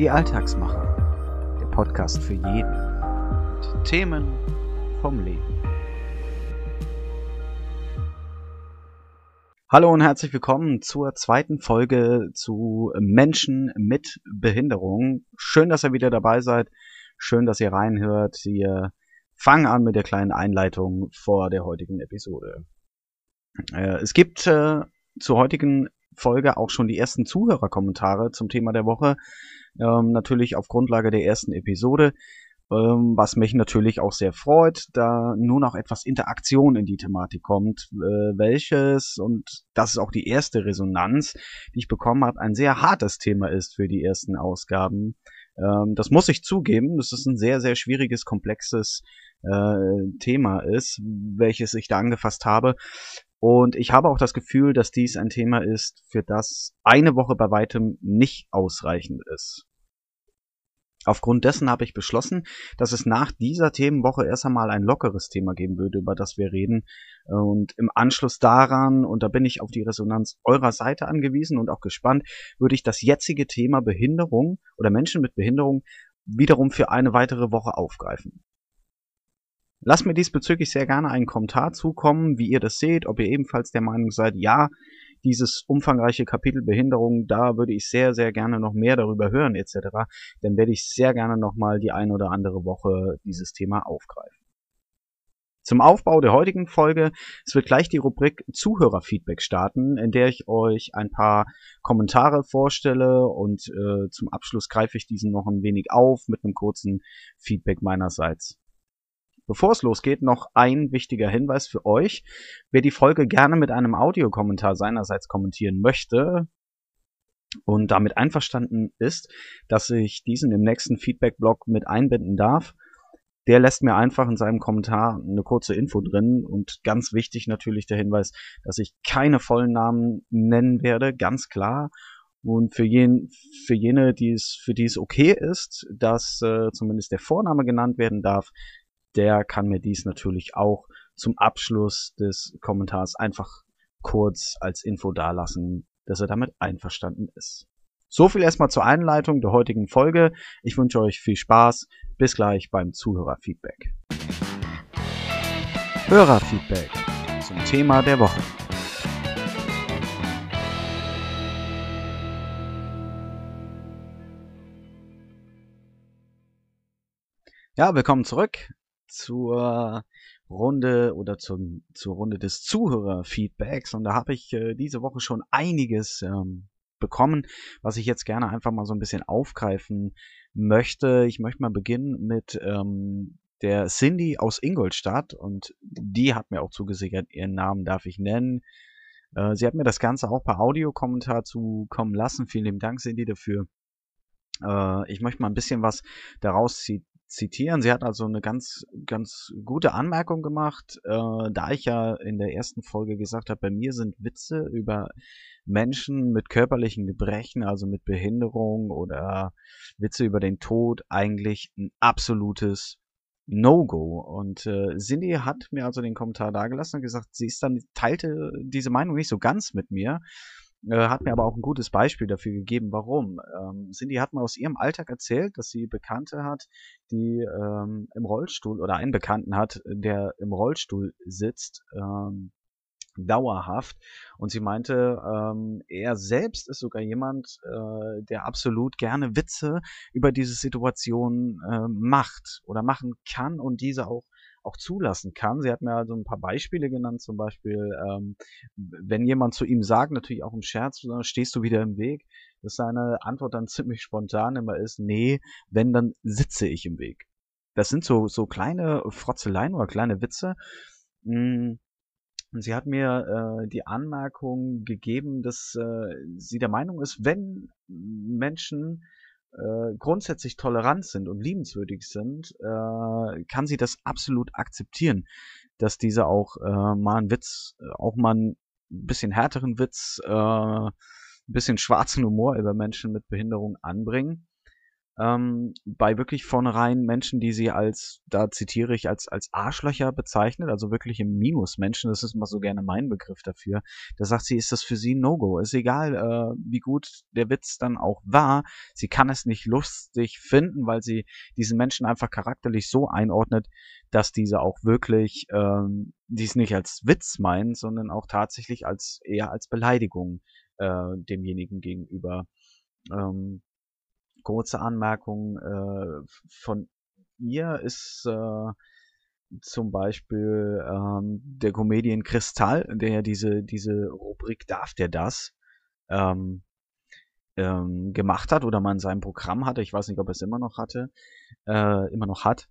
Die Alltagsmacher, der Podcast für jeden mit Themen vom Leben. Hallo und herzlich willkommen zur zweiten Folge zu Menschen mit Behinderung. Schön, dass ihr wieder dabei seid. Schön, dass ihr reinhört. Wir fangen an mit der kleinen Einleitung vor der heutigen Episode. Äh, es gibt äh, zur heutigen Folge auch schon die ersten Zuhörerkommentare zum Thema der Woche. Ähm, natürlich auf Grundlage der ersten Episode, ähm, was mich natürlich auch sehr freut, da nun auch etwas Interaktion in die Thematik kommt, äh, welches, und das ist auch die erste Resonanz, die ich bekommen habe, ein sehr hartes Thema ist für die ersten Ausgaben. Ähm, das muss ich zugeben, das ist ein sehr, sehr schwieriges, komplexes äh, Thema ist, welches ich da angefasst habe. Und ich habe auch das Gefühl, dass dies ein Thema ist, für das eine Woche bei weitem nicht ausreichend ist. Aufgrund dessen habe ich beschlossen, dass es nach dieser Themenwoche erst einmal ein lockeres Thema geben würde, über das wir reden. Und im Anschluss daran, und da bin ich auf die Resonanz eurer Seite angewiesen und auch gespannt, würde ich das jetzige Thema Behinderung oder Menschen mit Behinderung wiederum für eine weitere Woche aufgreifen. Lasst mir diesbezüglich sehr gerne einen Kommentar zukommen, wie ihr das seht, ob ihr ebenfalls der Meinung seid, ja, dieses umfangreiche Kapitel Behinderung, da würde ich sehr, sehr gerne noch mehr darüber hören etc. Dann werde ich sehr gerne nochmal die ein oder andere Woche dieses Thema aufgreifen. Zum Aufbau der heutigen Folge, es wird gleich die Rubrik Zuhörerfeedback starten, in der ich euch ein paar Kommentare vorstelle und äh, zum Abschluss greife ich diesen noch ein wenig auf mit einem kurzen Feedback meinerseits. Bevor es losgeht, noch ein wichtiger Hinweis für euch. Wer die Folge gerne mit einem Audiokommentar seinerseits kommentieren möchte und damit einverstanden ist, dass ich diesen im nächsten Feedback-Blog mit einbinden darf, der lässt mir einfach in seinem Kommentar eine kurze Info drin und ganz wichtig natürlich der Hinweis, dass ich keine vollen Namen nennen werde, ganz klar. Und für, jen, für jene, die es, für die es okay ist, dass äh, zumindest der Vorname genannt werden darf, der kann mir dies natürlich auch zum Abschluss des Kommentars einfach kurz als Info dalassen, dass er damit einverstanden ist. So viel erstmal zur Einleitung der heutigen Folge. Ich wünsche euch viel Spaß. Bis gleich beim Zuhörerfeedback. Hörerfeedback zum Thema der Woche. Ja, willkommen zurück zur Runde oder zum, zur Runde des Zuhörerfeedbacks. Und da habe ich äh, diese Woche schon einiges ähm, bekommen, was ich jetzt gerne einfach mal so ein bisschen aufgreifen möchte. Ich möchte mal beginnen mit ähm, der Cindy aus Ingolstadt und die hat mir auch zugesichert, ihren Namen darf ich nennen. Äh, sie hat mir das Ganze auch per Audiokommentar zukommen lassen. Vielen lieben Dank, Cindy, dafür. Äh, ich möchte mal ein bisschen was daraus zitieren. Sie hat also eine ganz, ganz gute Anmerkung gemacht, äh, da ich ja in der ersten Folge gesagt habe, bei mir sind Witze über Menschen mit körperlichen Gebrechen, also mit Behinderung oder Witze über den Tod eigentlich ein absolutes No-Go. Und äh, Cindy hat mir also den Kommentar dagelassen und gesagt, sie ist dann, teilte diese Meinung nicht so ganz mit mir. Äh, hat mir aber auch ein gutes Beispiel dafür gegeben, warum. Ähm, Cindy hat mal aus ihrem Alltag erzählt, dass sie Bekannte hat, die ähm, im Rollstuhl oder einen Bekannten hat, der im Rollstuhl sitzt, ähm, dauerhaft. Und sie meinte, ähm, er selbst ist sogar jemand, äh, der absolut gerne Witze über diese Situation äh, macht oder machen kann und diese auch auch zulassen kann. Sie hat mir also ein paar Beispiele genannt, zum Beispiel, ähm, wenn jemand zu ihm sagt, natürlich auch im Scherz, stehst du wieder im Weg, dass seine Antwort dann ziemlich spontan immer ist, nee, wenn, dann sitze ich im Weg. Das sind so, so kleine Frotzeleien oder kleine Witze. Hm, und sie hat mir äh, die Anmerkung gegeben, dass äh, sie der Meinung ist, wenn Menschen äh, grundsätzlich tolerant sind und liebenswürdig sind, äh, kann sie das absolut akzeptieren, dass diese auch äh, mal einen Witz, äh, auch mal ein bisschen härteren Witz, äh, ein bisschen schwarzen Humor über Menschen mit Behinderung anbringen. Ähm, bei wirklich vornherein Menschen, die sie als, da zitiere ich, als, als Arschlöcher bezeichnet, also wirklich im Minus-Menschen, das ist immer so gerne mein Begriff dafür, da sagt sie, ist das für sie ein No-Go. Ist egal, äh, wie gut der Witz dann auch war, sie kann es nicht lustig finden, weil sie diesen Menschen einfach charakterlich so einordnet, dass diese auch wirklich ähm, dies nicht als Witz meinen, sondern auch tatsächlich als eher als Beleidigung äh, demjenigen gegenüber ähm, kurze Anmerkung äh, von ihr ist äh, zum Beispiel ähm, der Comedian Kristall, der ja diese, diese Rubrik Darf der das ähm, ähm, gemacht hat oder mal in seinem Programm hatte. Ich weiß nicht, ob er es immer noch hatte, äh, immer noch hat.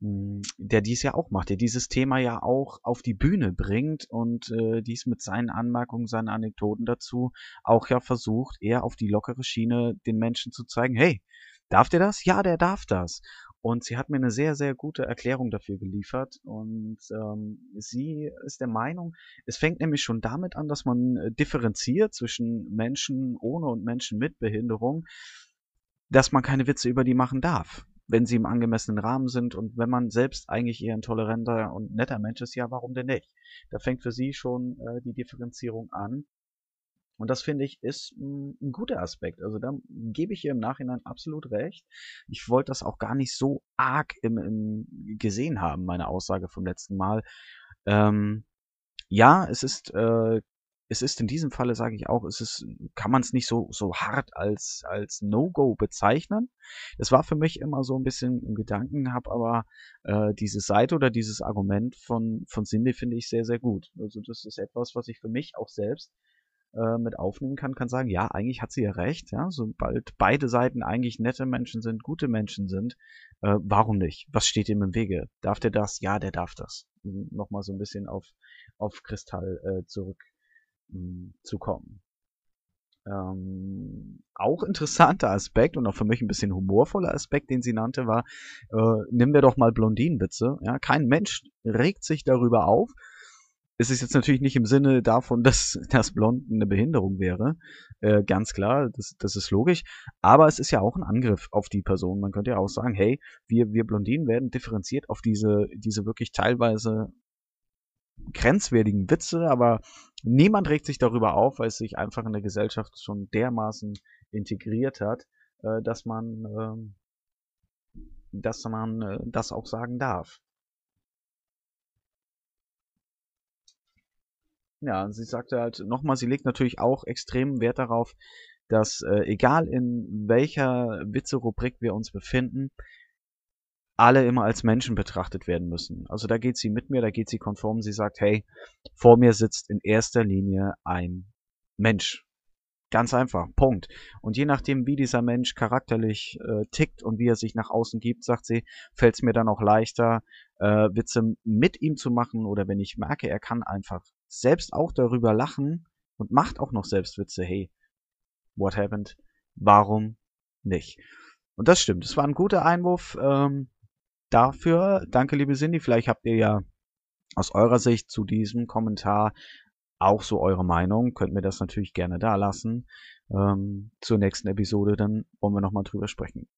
Hm, der dies ja auch macht, der dieses Thema ja auch auf die Bühne bringt und äh, dies mit seinen Anmerkungen, seinen Anekdoten dazu auch ja versucht, eher auf die lockere Schiene den Menschen zu zeigen, hey, darf der das? Ja, der darf das. Und sie hat mir eine sehr, sehr gute Erklärung dafür geliefert. Und ähm, sie ist der Meinung, es fängt nämlich schon damit an, dass man äh, differenziert zwischen Menschen ohne und Menschen mit Behinderung, dass man keine Witze über die machen darf wenn sie im angemessenen Rahmen sind und wenn man selbst eigentlich eher ein toleranter und netter Mensch ist, ja, warum denn nicht? Da fängt für sie schon äh, die Differenzierung an. Und das finde ich ist ein, ein guter Aspekt. Also da gebe ich ihr im Nachhinein absolut recht. Ich wollte das auch gar nicht so arg im, im gesehen haben, meine Aussage vom letzten Mal. Ähm, ja, es ist äh, es ist in diesem Falle, sage ich auch, es ist, kann man es nicht so, so hart als, als No-Go bezeichnen. Es war für mich immer so ein bisschen im Gedanken, habe aber äh, diese Seite oder dieses Argument von, von Cindy finde ich sehr, sehr gut. Also das ist etwas, was ich für mich auch selbst äh, mit aufnehmen kann, kann sagen, ja, eigentlich hat sie ja recht, ja, sobald beide Seiten eigentlich nette Menschen sind, gute Menschen sind, äh, warum nicht? Was steht ihm im Wege? Darf der das? Ja, der darf das. Nochmal so ein bisschen auf, auf Kristall äh, zurück zu kommen. Ähm, auch interessanter Aspekt und auch für mich ein bisschen humorvoller Aspekt, den sie nannte, war, äh, nehmen wir doch mal Blondinenwitze. Ja, kein Mensch regt sich darüber auf. Es ist jetzt natürlich nicht im Sinne davon, dass das Blonden eine Behinderung wäre. Äh, ganz klar, das, das ist logisch. Aber es ist ja auch ein Angriff auf die Person. Man könnte ja auch sagen, hey, wir, wir Blondinen werden differenziert auf diese, diese wirklich teilweise grenzwertigen Witze, aber niemand regt sich darüber auf, weil es sich einfach in der Gesellschaft schon dermaßen integriert hat, äh, dass man, äh, dass man äh, das auch sagen darf. Ja, sie sagte halt nochmal, sie legt natürlich auch extremen Wert darauf, dass äh, egal in welcher Witze-Rubrik wir uns befinden, alle immer als Menschen betrachtet werden müssen. Also da geht sie mit mir, da geht sie konform. Sie sagt, hey, vor mir sitzt in erster Linie ein Mensch. Ganz einfach, Punkt. Und je nachdem, wie dieser Mensch charakterlich äh, tickt und wie er sich nach außen gibt, sagt sie, fällt es mir dann auch leichter, äh, Witze mit ihm zu machen oder wenn ich merke, er kann einfach selbst auch darüber lachen und macht auch noch selbst Witze, hey, what happened? Warum nicht? Und das stimmt. Es war ein guter Einwurf. Ähm, dafür. Danke, liebe Cindy. Vielleicht habt ihr ja aus eurer Sicht zu diesem Kommentar auch so eure Meinung. Könnt mir das natürlich gerne da lassen. Ähm, zur nächsten Episode, dann wollen wir nochmal drüber sprechen.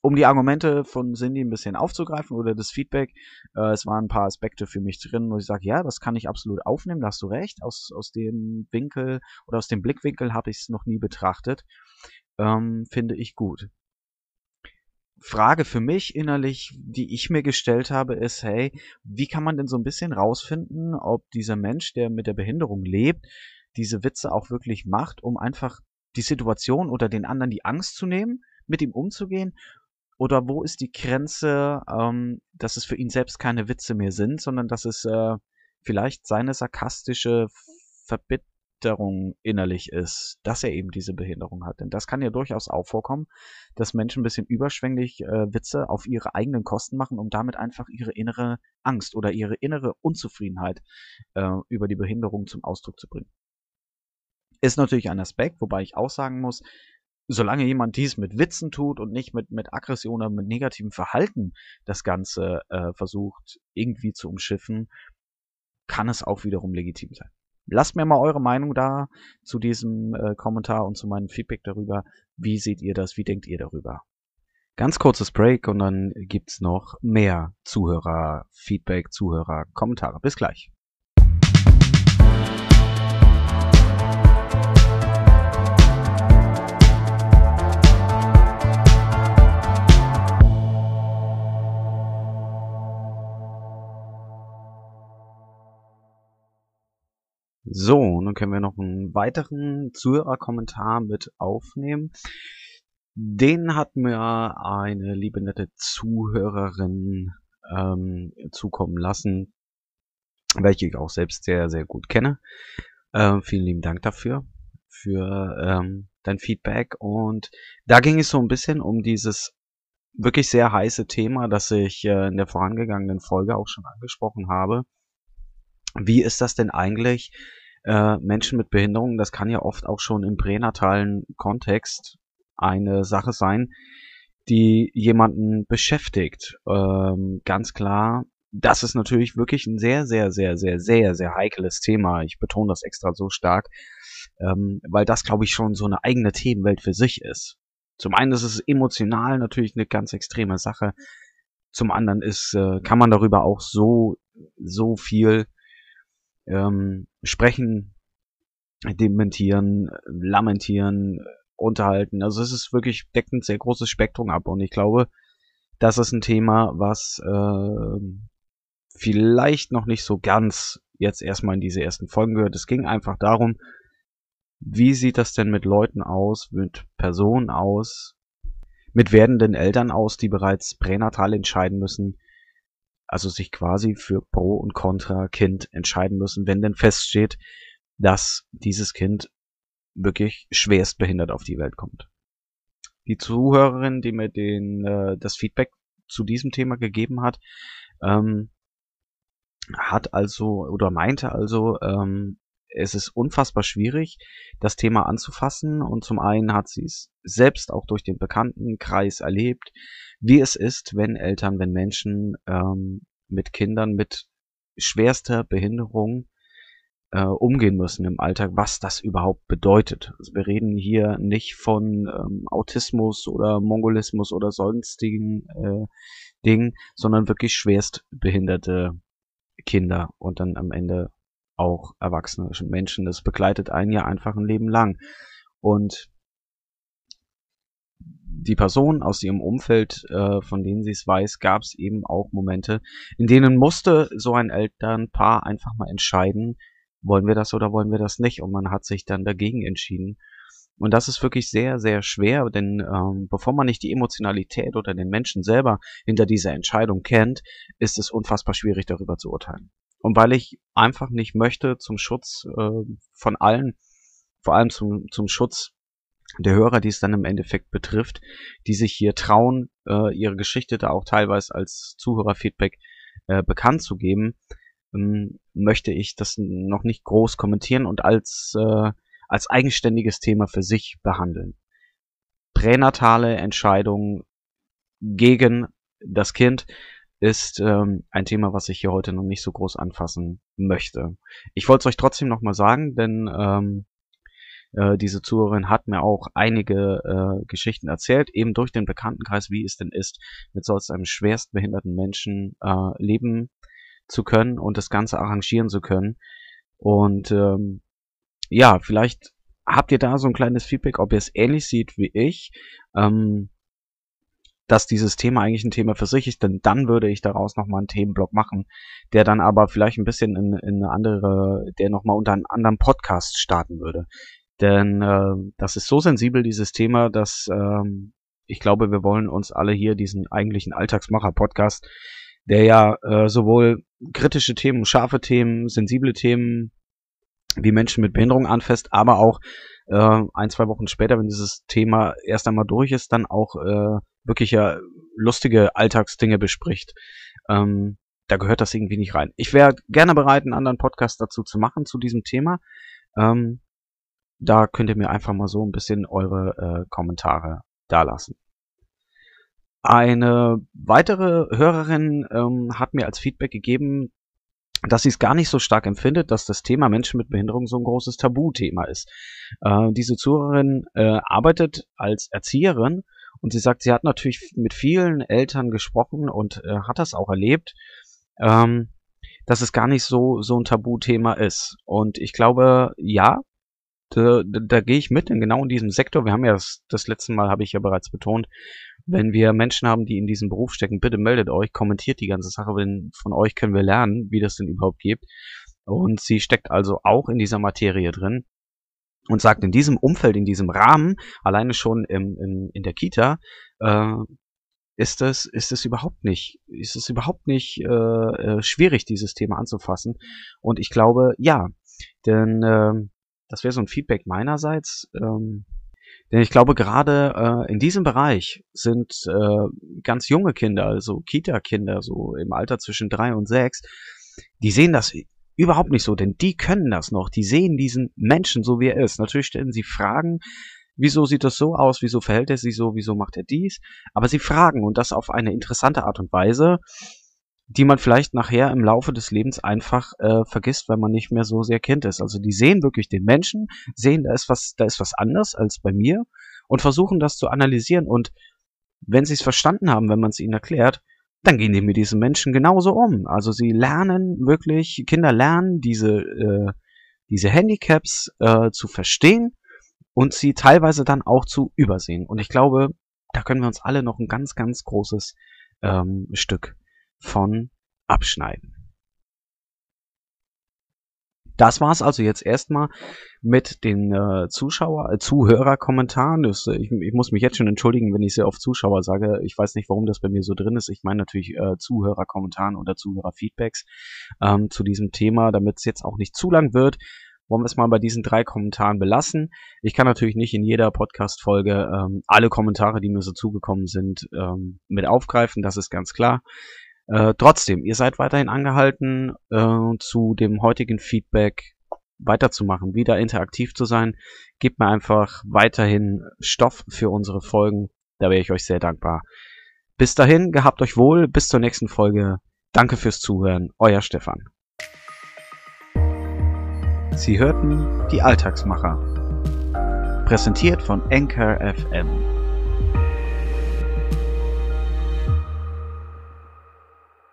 Um die Argumente von Cindy ein bisschen aufzugreifen oder das Feedback, äh, es waren ein paar Aspekte für mich drin, wo ich sage, ja, das kann ich absolut aufnehmen, da hast du recht. Aus, aus dem Winkel oder aus dem Blickwinkel habe ich es noch nie betrachtet. Ähm, finde ich gut. Frage für mich innerlich, die ich mir gestellt habe, ist, hey, wie kann man denn so ein bisschen rausfinden, ob dieser Mensch, der mit der Behinderung lebt, diese Witze auch wirklich macht, um einfach die Situation oder den anderen die Angst zu nehmen, mit ihm umzugehen? Oder wo ist die Grenze, ähm, dass es für ihn selbst keine Witze mehr sind, sondern dass es äh, vielleicht seine sarkastische Verbit Veränderung innerlich ist, dass er eben diese Behinderung hat. Denn das kann ja durchaus auch vorkommen, dass Menschen ein bisschen überschwänglich äh, Witze auf ihre eigenen Kosten machen, um damit einfach ihre innere Angst oder ihre innere Unzufriedenheit äh, über die Behinderung zum Ausdruck zu bringen. Ist natürlich ein Aspekt, wobei ich auch sagen muss, solange jemand dies mit Witzen tut und nicht mit, mit Aggression oder mit negativem Verhalten das Ganze äh, versucht irgendwie zu umschiffen, kann es auch wiederum legitim sein. Lasst mir mal eure Meinung da zu diesem äh, Kommentar und zu meinem Feedback darüber. Wie seht ihr das? Wie denkt ihr darüber? Ganz kurzes Break und dann gibt's noch mehr Zuhörer-Feedback, Zuhörer-Kommentare. Bis gleich. So, nun können wir noch einen weiteren Zuhörerkommentar mit aufnehmen. Den hat mir eine liebe nette Zuhörerin ähm, zukommen lassen, welche ich auch selbst sehr, sehr gut kenne. Ähm, vielen lieben Dank dafür, für ähm, dein Feedback. Und da ging es so ein bisschen um dieses wirklich sehr heiße Thema, das ich äh, in der vorangegangenen Folge auch schon angesprochen habe. Wie ist das denn eigentlich, äh, Menschen mit Behinderungen, das kann ja oft auch schon im pränatalen Kontext eine Sache sein, die jemanden beschäftigt. Ähm, ganz klar, das ist natürlich wirklich ein sehr, sehr, sehr, sehr, sehr, sehr heikles Thema. Ich betone das extra so stark, ähm, weil das, glaube ich, schon so eine eigene Themenwelt für sich ist. Zum einen ist es emotional natürlich eine ganz extreme Sache. Zum anderen ist, äh, kann man darüber auch so, so viel ähm, sprechen, dementieren, lamentieren, unterhalten. Also es ist wirklich deckt ein sehr großes Spektrum ab und ich glaube, das ist ein Thema, was äh, vielleicht noch nicht so ganz jetzt erstmal in diese ersten Folgen gehört. Es ging einfach darum, wie sieht das denn mit Leuten aus, mit Personen aus, mit werdenden Eltern aus, die bereits pränatal entscheiden müssen, also sich quasi für Pro und Contra Kind entscheiden müssen, wenn denn feststeht, dass dieses Kind wirklich schwerst behindert auf die Welt kommt. Die Zuhörerin, die mir den, äh, das Feedback zu diesem Thema gegeben hat, ähm, hat also oder meinte also, ähm, es ist unfassbar schwierig, das Thema anzufassen. Und zum einen hat sie es selbst auch durch den Bekanntenkreis erlebt, wie es ist, wenn Eltern, wenn Menschen ähm, mit Kindern mit schwerster Behinderung äh, umgehen müssen im Alltag, was das überhaupt bedeutet. Also wir reden hier nicht von ähm, Autismus oder Mongolismus oder sonstigen äh, Dingen, sondern wirklich schwerst behinderte Kinder und dann am Ende auch erwachsene Menschen. Das begleitet einen ja einfach ein Leben lang. Und die Person aus ihrem Umfeld, äh, von denen sie es weiß, gab es eben auch Momente, in denen musste so ein Elternpaar einfach mal entscheiden, wollen wir das oder wollen wir das nicht? Und man hat sich dann dagegen entschieden. Und das ist wirklich sehr, sehr schwer, denn ähm, bevor man nicht die Emotionalität oder den Menschen selber hinter dieser Entscheidung kennt, ist es unfassbar schwierig darüber zu urteilen. Und weil ich einfach nicht möchte zum Schutz äh, von allen, vor allem zum, zum Schutz der Hörer, die es dann im Endeffekt betrifft, die sich hier trauen, äh, ihre Geschichte da auch teilweise als Zuhörerfeedback äh, bekannt zu geben, ähm, möchte ich das noch nicht groß kommentieren und als, äh, als eigenständiges Thema für sich behandeln. Pränatale Entscheidungen gegen das Kind ist ähm, ein Thema, was ich hier heute noch nicht so groß anfassen möchte. Ich wollte es euch trotzdem nochmal sagen, denn ähm, äh, diese Zuhörerin hat mir auch einige äh, Geschichten erzählt, eben durch den Bekanntenkreis, wie es denn ist, mit solch einem schwerstbehinderten Menschen äh, leben zu können und das Ganze arrangieren zu können. Und ähm, ja, vielleicht habt ihr da so ein kleines Feedback, ob ihr es ähnlich seht wie ich, ähm, dass dieses Thema eigentlich ein Thema für sich ist, denn dann würde ich daraus nochmal einen Themenblock machen, der dann aber vielleicht ein bisschen in, in eine andere, der nochmal unter einen anderen Podcast starten würde. Denn äh, das ist so sensibel, dieses Thema, dass ähm, ich glaube, wir wollen uns alle hier diesen eigentlichen Alltagsmacher-Podcast, der ja äh, sowohl kritische Themen, scharfe Themen, sensible Themen wie Menschen mit Behinderung anfasst, aber auch äh, ein, zwei Wochen später, wenn dieses Thema erst einmal durch ist, dann auch äh, wirklich ja lustige Alltagsdinge bespricht. Ähm, da gehört das irgendwie nicht rein. Ich wäre gerne bereit, einen anderen Podcast dazu zu machen, zu diesem Thema. Ähm, da könnt ihr mir einfach mal so ein bisschen eure äh, Kommentare dalassen. Eine weitere Hörerin ähm, hat mir als Feedback gegeben, dass sie es gar nicht so stark empfindet, dass das Thema Menschen mit Behinderung so ein großes Tabuthema ist. Äh, diese Zuhörerin äh, arbeitet als Erzieherin Und sie sagt, sie hat natürlich mit vielen Eltern gesprochen und äh, hat das auch erlebt, ähm, dass es gar nicht so, so ein Tabuthema ist. Und ich glaube, ja, da, da, da gehe ich mit, denn genau in diesem Sektor, wir haben ja das, das letzte Mal, habe ich ja bereits betont, wenn wir Menschen haben, die in diesem Beruf stecken, bitte meldet euch, kommentiert die ganze Sache, denn von euch können wir lernen, wie das denn überhaupt geht. Und sie steckt also auch in dieser Materie drin und sagt, in diesem Umfeld, in diesem Rahmen, alleine schon im, im, in der Kita, äh, ist es, ist es überhaupt nicht, ist es überhaupt nicht äh, äh, schwierig, dieses Thema anzufassen. Und ich glaube, ja, denn äh, das wäre so ein Feedback meinerseits. Ähm, denn ich glaube, gerade äh, in diesem Bereich sind äh, ganz junge Kinder, also Kita-Kinder, so im Alter zwischen drei und sechs, die sehen das überhaupt nicht so, denn die können das noch. Die sehen diesen Menschen so, wie er ist. Natürlich stellen sie Fragen, wieso sieht das so aus, wieso verhält er sich so, wieso macht er dies. Aber sie fragen und das auf eine interessante Art und Weise, die man vielleicht nachher im Laufe des Lebens einfach äh, vergisst, wenn man nicht mehr so sehr Kind ist. Also die sehen wirklich den Menschen, sehen, da ist was, da ist was anders als bei mir und versuchen das zu analysieren. Und wenn sie es verstanden haben, wenn man es ihnen erklärt, dann gehen die mit diesen Menschen genauso um. Also sie lernen wirklich, Kinder lernen diese, äh, diese Handicaps äh, zu verstehen und sie teilweise dann auch zu übersehen. Und ich glaube, da können wir uns alle noch ein ganz, ganz großes ähm, Stück von abschneiden. Das war's also jetzt erstmal mit den äh, Zuschauer, äh, Zuhörerkommentaren. Äh, ich, ich muss mich jetzt schon entschuldigen, wenn ich sehr oft Zuschauer sage. Ich weiß nicht, warum das bei mir so drin ist. Ich meine natürlich äh, Zuhörerkommentaren oder Zuhörerfeedbacks ähm, zu diesem Thema, damit es jetzt auch nicht zu lang wird. Wollen wir es mal bei diesen drei Kommentaren belassen. Ich kann natürlich nicht in jeder Podcast-Folge ähm, alle Kommentare, die mir so zugekommen sind, ähm, mit aufgreifen. Das ist ganz klar. Äh, trotzdem, ihr seid weiterhin angehalten, äh, zu dem heutigen Feedback weiterzumachen, wieder interaktiv zu sein. Gebt mir einfach weiterhin Stoff für unsere Folgen. Da wäre ich euch sehr dankbar. Bis dahin, gehabt euch wohl. Bis zur nächsten Folge. Danke fürs Zuhören. Euer Stefan. Sie hörten die Alltagsmacher. Präsentiert von Anchor FM.